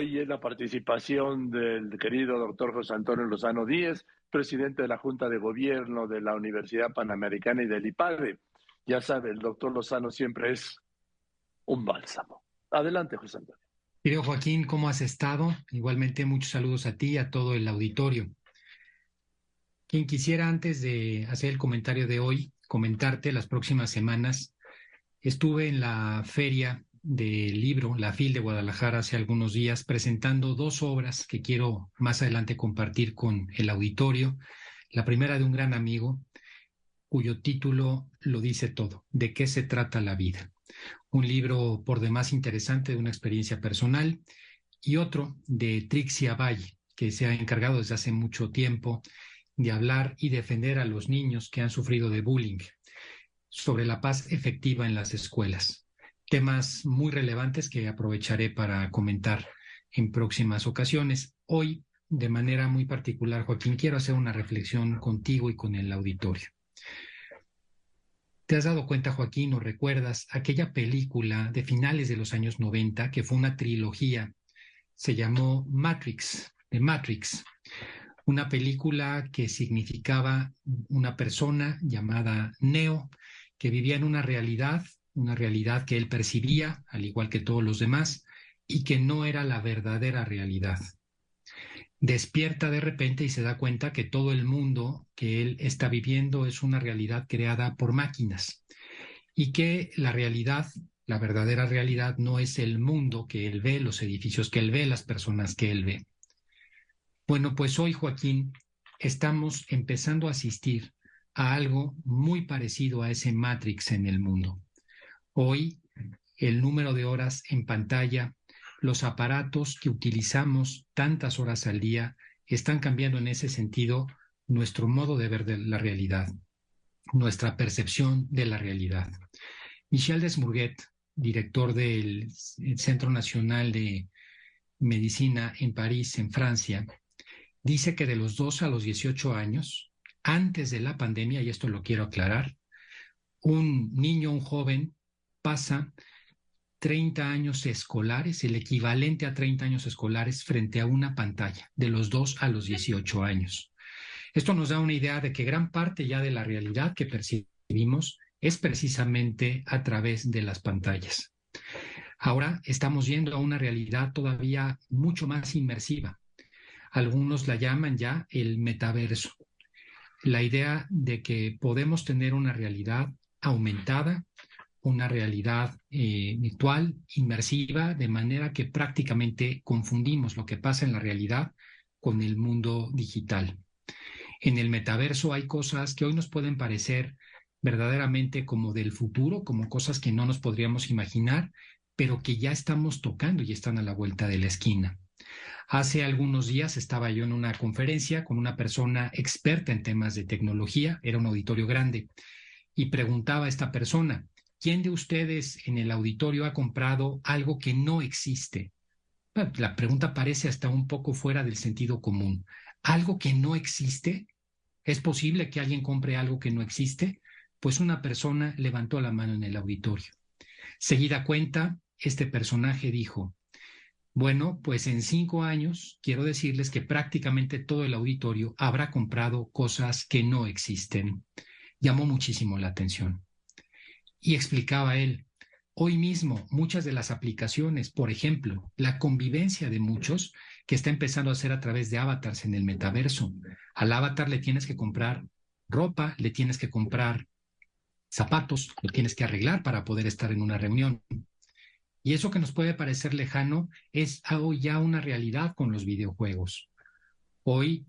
Hoy es la participación del querido doctor José Antonio Lozano Díez, presidente de la Junta de Gobierno de la Universidad Panamericana y del IPADE. Ya sabe, el doctor Lozano siempre es un bálsamo. Adelante, José Antonio. Querido Joaquín, ¿cómo has estado? Igualmente, muchos saludos a ti y a todo el auditorio. Quien quisiera, antes de hacer el comentario de hoy, comentarte las próximas semanas. Estuve en la feria del libro La FIL de Guadalajara hace algunos días presentando dos obras que quiero más adelante compartir con el auditorio. La primera de un gran amigo cuyo título lo dice todo, ¿de qué se trata la vida? Un libro por demás interesante de una experiencia personal y otro de Trixia Valle, que se ha encargado desde hace mucho tiempo de hablar y defender a los niños que han sufrido de bullying sobre la paz efectiva en las escuelas temas muy relevantes que aprovecharé para comentar en próximas ocasiones. Hoy, de manera muy particular, Joaquín, quiero hacer una reflexión contigo y con el auditorio. ¿Te has dado cuenta, Joaquín, o recuerdas aquella película de finales de los años 90 que fue una trilogía? Se llamó Matrix, de Matrix, una película que significaba una persona llamada Neo que vivía en una realidad una realidad que él percibía, al igual que todos los demás, y que no era la verdadera realidad. Despierta de repente y se da cuenta que todo el mundo que él está viviendo es una realidad creada por máquinas y que la realidad, la verdadera realidad, no es el mundo que él ve, los edificios que él ve, las personas que él ve. Bueno, pues hoy, Joaquín, estamos empezando a asistir a algo muy parecido a ese Matrix en el mundo. Hoy, el número de horas en pantalla, los aparatos que utilizamos tantas horas al día, están cambiando en ese sentido nuestro modo de ver la realidad, nuestra percepción de la realidad. Michel Desmourguet, director del Centro Nacional de Medicina en París, en Francia, dice que de los 2 a los 18 años, antes de la pandemia, y esto lo quiero aclarar, un niño, un joven, pasa 30 años escolares, el equivalente a 30 años escolares frente a una pantalla, de los 2 a los 18 años. Esto nos da una idea de que gran parte ya de la realidad que percibimos es precisamente a través de las pantallas. Ahora estamos yendo a una realidad todavía mucho más inmersiva. Algunos la llaman ya el metaverso. La idea de que podemos tener una realidad aumentada, una realidad eh, virtual, inmersiva, de manera que prácticamente confundimos lo que pasa en la realidad con el mundo digital. En el metaverso hay cosas que hoy nos pueden parecer verdaderamente como del futuro, como cosas que no nos podríamos imaginar, pero que ya estamos tocando y están a la vuelta de la esquina. Hace algunos días estaba yo en una conferencia con una persona experta en temas de tecnología, era un auditorio grande, y preguntaba a esta persona, ¿Quién de ustedes en el auditorio ha comprado algo que no existe? la pregunta parece hasta un poco fuera del sentido común. ¿Algo que no existe? ¿Es posible que alguien compre algo que no existe? Pues una persona levantó la mano en el auditorio. Seguida cuenta, este personaje dijo, bueno, pues en cinco años quiero decirles que prácticamente todo el auditorio habrá comprado cosas que no existen. Llamó muchísimo la atención. Y explicaba él, hoy mismo muchas de las aplicaciones, por ejemplo, la convivencia de muchos que está empezando a hacer a través de avatars en el metaverso. Al avatar le tienes que comprar ropa, le tienes que comprar zapatos, lo tienes que arreglar para poder estar en una reunión. Y eso que nos puede parecer lejano es hoy ya una realidad con los videojuegos. Hoy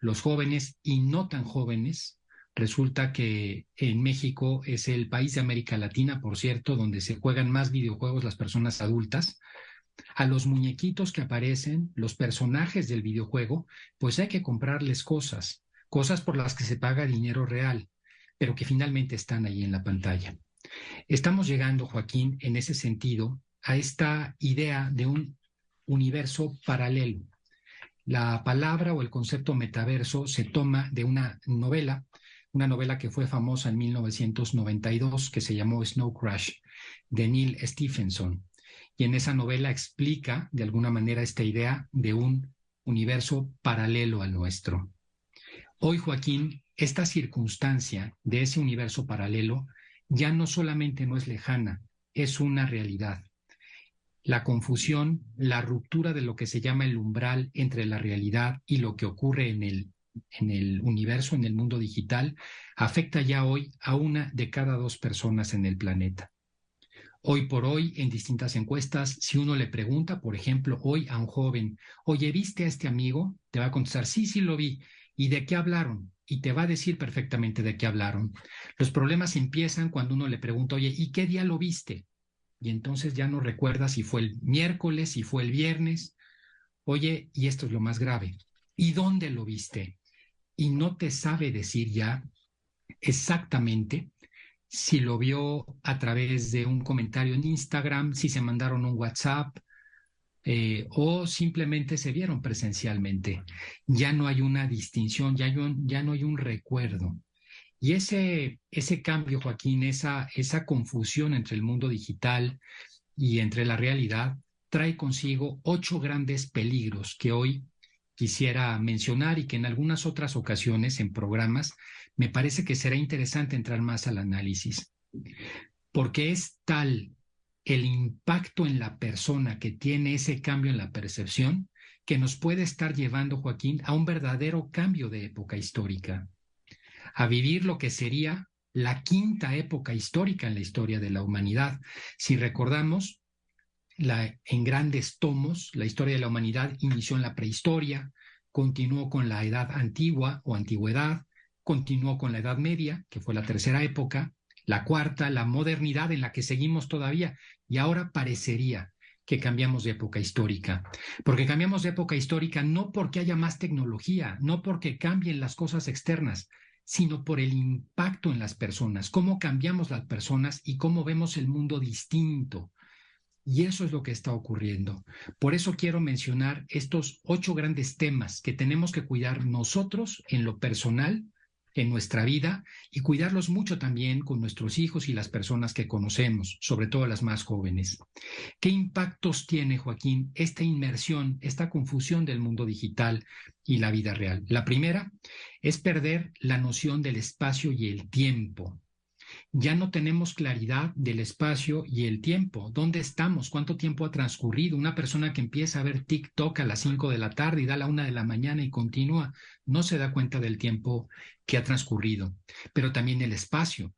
los jóvenes y no tan jóvenes Resulta que en México es el país de América Latina, por cierto, donde se juegan más videojuegos las personas adultas. A los muñequitos que aparecen, los personajes del videojuego, pues hay que comprarles cosas, cosas por las que se paga dinero real, pero que finalmente están ahí en la pantalla. Estamos llegando, Joaquín, en ese sentido, a esta idea de un universo paralelo. La palabra o el concepto metaverso se toma de una novela una novela que fue famosa en 1992 que se llamó Snow Crash de Neil Stephenson. y en esa novela explica de alguna manera esta idea de un universo paralelo al nuestro. Hoy, Joaquín, esta circunstancia de ese universo paralelo ya no solamente no es lejana, es una realidad. La confusión, la ruptura de lo que se llama el umbral entre la realidad y lo que ocurre en el, en el universo, en el mundo digital, afecta ya hoy a una de cada dos personas en el planeta. Hoy por hoy, en distintas encuestas, si uno le pregunta, por ejemplo, hoy a un joven, oye, ¿viste a este amigo? Te va a contestar, sí, sí lo vi. ¿Y de qué hablaron? Y te va a decir perfectamente de qué hablaron. Los problemas empiezan cuando uno le pregunta, oye, ¿y qué día lo viste? Y entonces ya no recuerda si fue el miércoles, si fue el viernes. Oye, y esto es lo más grave, ¿y dónde lo viste? Y no te sabe decir ya exactamente si lo vio a través de un comentario en Instagram, si se mandaron un WhatsApp eh, o simplemente se vieron presencialmente. Ya no hay una distinción, ya, ya no hay un recuerdo. Y ese, ese cambio, Joaquín, esa, esa confusión entre el mundo digital y entre la realidad, trae consigo ocho grandes peligros que hoy quisiera mencionar y que en algunas otras ocasiones en programas me parece que será interesante entrar más al análisis, porque es tal el impacto en la persona que tiene ese cambio en la percepción que nos puede estar llevando, Joaquín, a un verdadero cambio de época histórica, a vivir lo que sería la quinta época histórica en la historia de la humanidad. Si recordamos, en grandes tomos, la historia de la humanidad inició en la prehistoria, continuó con la edad antigua o antigüedad, continuó con la Edad Media, que fue la tercera época, la cuarta, la modernidad en la que seguimos todavía, y ahora parecería que cambiamos de época histórica. Porque cambiamos de época histórica no porque haya más tecnología, no porque cambien las cosas externas, sino por el impacto en las personas, cómo cambiamos las personas y cómo vemos el mundo distinto, y eso es lo que está ocurriendo. Por eso quiero mencionar estos ocho grandes temas que tenemos que cuidar nosotros en lo personal, en nuestra vida, y cuidarlos mucho también con nuestros hijos y las personas que conocemos, sobre todo las más jóvenes. ¿Qué impactos tiene, Joaquín, esta inmersión, esta confusión del mundo digital y la vida real? La primera es perder la noción del espacio y el tiempo ya no tenemos claridad del espacio y el tiempo. ¿Dónde estamos? ¿Cuánto tiempo ha transcurrido? Una persona que empieza a ver TikTok a las 5 de la tarde y da la una de la mañana y continúa, no se da cuenta del tiempo que ha transcurrido, pero también el espacio,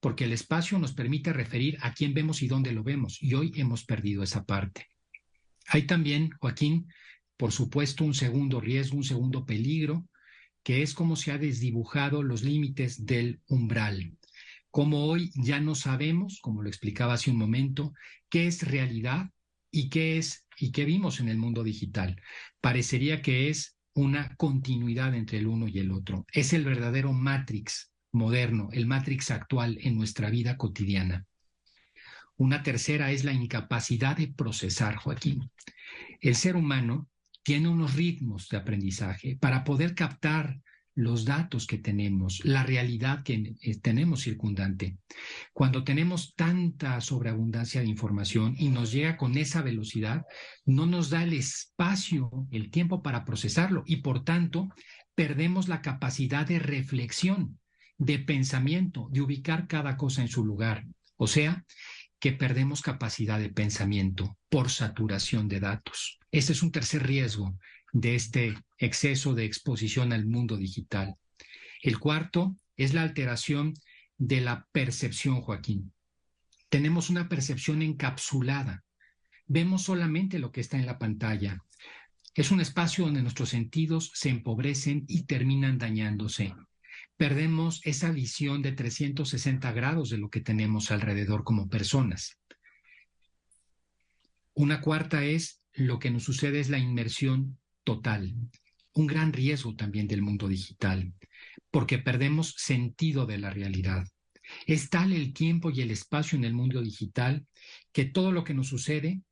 porque el espacio nos permite referir a quién vemos y dónde lo vemos, y hoy hemos perdido esa parte. Hay también, Joaquín, por supuesto, un segundo riesgo, un segundo peligro, que es cómo se ha desdibujado los límites del umbral como hoy ya no sabemos, como lo explicaba hace un momento, qué es realidad y qué es y qué vimos en el mundo digital. Parecería que es una continuidad entre el uno y el otro. Es el verdadero Matrix moderno, el Matrix actual en nuestra vida cotidiana. Una tercera es la incapacidad de procesar, Joaquín. El ser humano tiene unos ritmos de aprendizaje para poder captar los datos que tenemos, la realidad que eh, tenemos circundante. Cuando tenemos tanta sobreabundancia de información y nos llega con esa velocidad, no nos da el espacio, el tiempo para procesarlo y por tanto perdemos la capacidad de reflexión, de pensamiento, de ubicar cada cosa en su lugar. O sea, que perdemos capacidad de pensamiento por saturación de datos. Ese es un tercer riesgo de este exceso de exposición al mundo digital. El cuarto es la alteración de la percepción, Joaquín. Tenemos una percepción encapsulada. Vemos solamente lo que está en la pantalla. Es un espacio donde nuestros sentidos se empobrecen y terminan dañándose. Perdemos esa visión de 360 grados de lo que tenemos alrededor como personas. Una cuarta es lo que nos sucede es la inmersión total, un gran riesgo también del mundo digital, porque perdemos sentido de la realidad. Es tal el tiempo y el espacio en el mundo digital que todo lo que nos sucede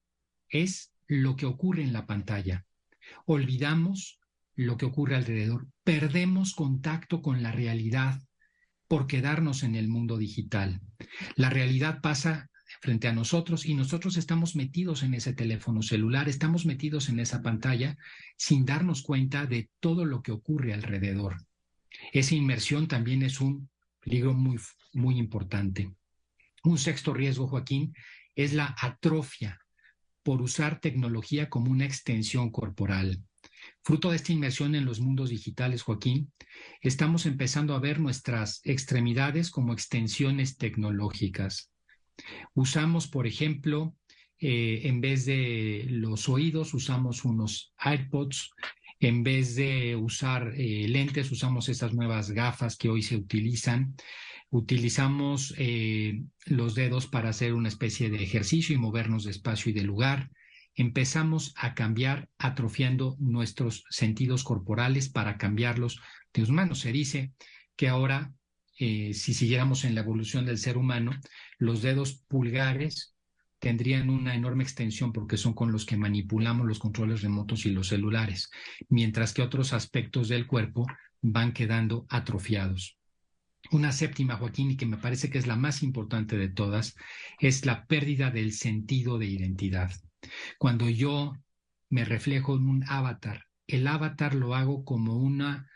es lo que ocurre en la pantalla. Olvidamos lo que ocurre alrededor, perdemos contacto con la realidad por quedarnos en el mundo digital. La realidad pasa frente a nosotros y nosotros estamos metidos en ese teléfono celular, estamos metidos en esa pantalla sin darnos cuenta de todo lo que ocurre alrededor. Esa inmersión también es un peligro muy, muy importante. Un sexto riesgo, Joaquín, es la atrofia por usar tecnología como una extensión corporal. Fruto de esta inmersión en los mundos digitales, Joaquín, estamos empezando a ver nuestras extremidades como extensiones tecnológicas. Usamos, por ejemplo, eh, en vez de los oídos, usamos unos AirPods. En vez de usar eh, lentes, usamos estas nuevas gafas que hoy se utilizan. Utilizamos eh, los dedos para hacer una especie de ejercicio y movernos de espacio y de lugar empezamos a cambiar atrofiando nuestros sentidos corporales para cambiarlos de humanos. Se dice que ahora, eh, si siguiéramos en la evolución del ser humano, los dedos pulgares tendrían una enorme extensión porque son con los que manipulamos los controles remotos y los celulares, mientras que otros aspectos del cuerpo van quedando atrofiados. Una séptima, Joaquín, y que me parece que es la más importante de todas, es la pérdida del sentido de identidad. Cuando yo me reflejo en un avatar, el avatar lo hago como una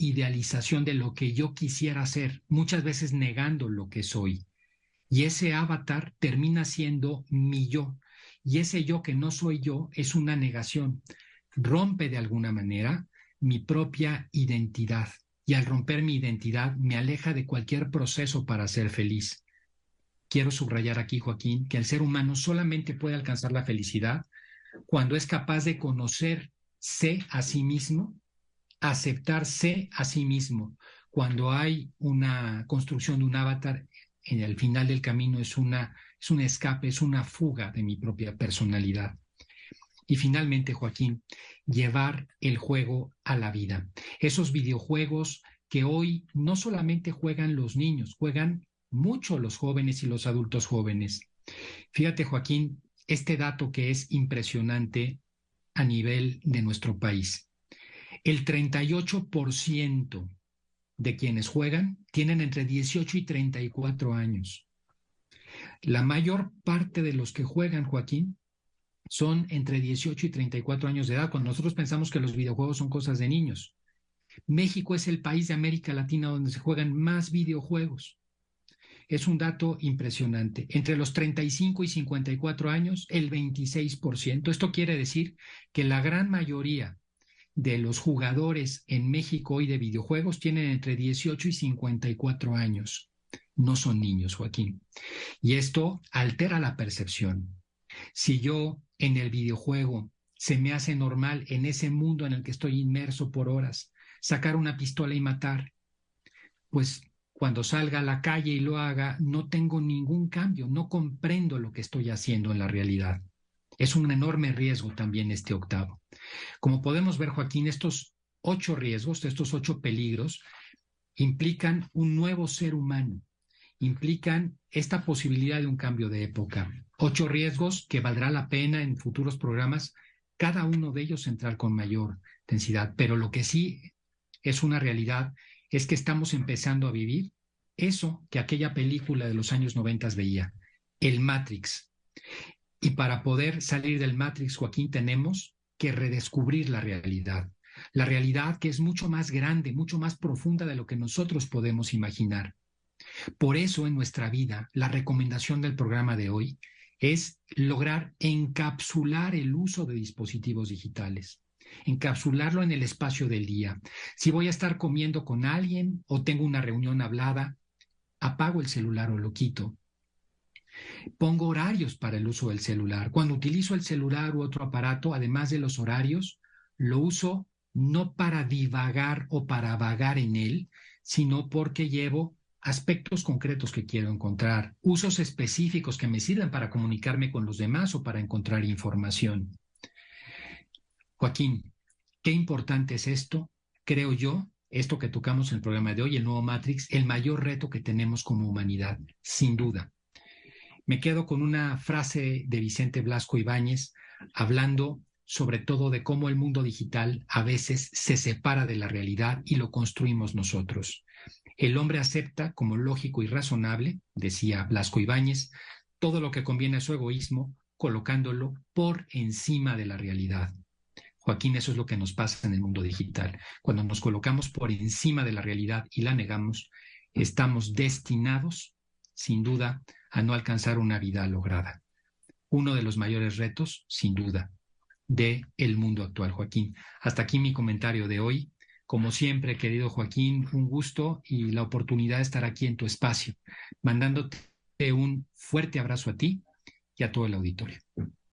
idealización de lo que yo quisiera ser, muchas veces negando lo que soy. Y ese avatar termina siendo mi yo. Y ese yo que no soy yo es una negación. Rompe de alguna manera mi propia identidad. Y al romper mi identidad me aleja de cualquier proceso para ser feliz quiero subrayar aquí, Joaquín, que el ser humano solamente puede alcanzar la felicidad cuando es capaz de conocerse a sí mismo, aceptarse a sí mismo. Cuando hay una construcción de un avatar, en el final del camino es, una, es un escape, es una fuga de mi propia personalidad. Y finalmente, Joaquín, llevar el juego a la vida. Esos videojuegos que hoy no solamente juegan los niños, juegan mucho los jóvenes y los adultos jóvenes. Fíjate, Joaquín, este dato que es impresionante a nivel de nuestro país. El 38% de quienes juegan tienen entre 18 y 34 años. La mayor parte de los que juegan, Joaquín, son entre 18 y 34 años de edad, cuando nosotros pensamos que los videojuegos son cosas de niños. México es el país de América Latina donde se juegan más videojuegos es un dato impresionante. Entre los 35 y 54 años, el 26%. Esto quiere decir que la gran mayoría de los jugadores en México hoy de videojuegos tienen entre 18 y 54 años. No son niños, Joaquín. Y esto altera la percepción. Si yo en el videojuego se me hace normal en ese mundo en el que estoy inmerso por horas, sacar una pistola y matar, pues cuando salga a la calle y lo haga, no tengo ningún cambio, no comprendo lo que estoy haciendo en la realidad. Es un enorme riesgo también este octavo. Como podemos ver, Joaquín, estos ocho riesgos, estos ocho peligros, implican un nuevo ser humano, implican esta posibilidad de un cambio de época. Ocho riesgos que valdrá la pena en futuros programas, cada uno de ellos entrar con mayor densidad. Pero lo que sí es una realidad es que estamos empezando a vivir eso que aquella película de los años 90 veía, el Matrix. Y para poder salir del Matrix, Joaquín, tenemos que redescubrir la realidad. La realidad que es mucho más grande, mucho más profunda de lo que nosotros podemos imaginar. Por eso en nuestra vida, la recomendación del programa de hoy es lograr encapsular el uso de dispositivos digitales encapsularlo en el espacio del día. Si voy a estar comiendo con alguien o tengo una reunión hablada, apago el celular o lo quito. Pongo horarios para el uso del celular. Cuando utilizo el celular u otro aparato, además de los horarios, lo uso no para divagar o para vagar en él, sino porque llevo aspectos concretos que quiero encontrar, usos específicos que me sirven para comunicarme con los demás o para encontrar información. Joaquín, qué importante es esto, creo yo, esto que tocamos en el programa de hoy, el nuevo Matrix, el mayor reto que tenemos como humanidad, sin duda. Me quedo con una frase de Vicente Blasco Ibáñez hablando sobre todo de cómo el mundo digital a veces se separa de la realidad y lo construimos nosotros. El hombre acepta como lógico y razonable, decía Blasco Ibáñez, todo lo que conviene a su egoísmo, colocándolo por encima de la realidad. Joaquín, eso es lo que nos pasa en el mundo digital. Cuando nos colocamos por encima de la realidad y la negamos, estamos destinados, sin duda, a no alcanzar una vida lograda. Uno de los mayores retos, sin duda, de el mundo actual, Joaquín. Hasta aquí mi comentario de hoy. Como siempre, querido Joaquín, un gusto y la oportunidad de estar aquí en tu espacio, mandándote un fuerte abrazo a ti y a todo el auditorio.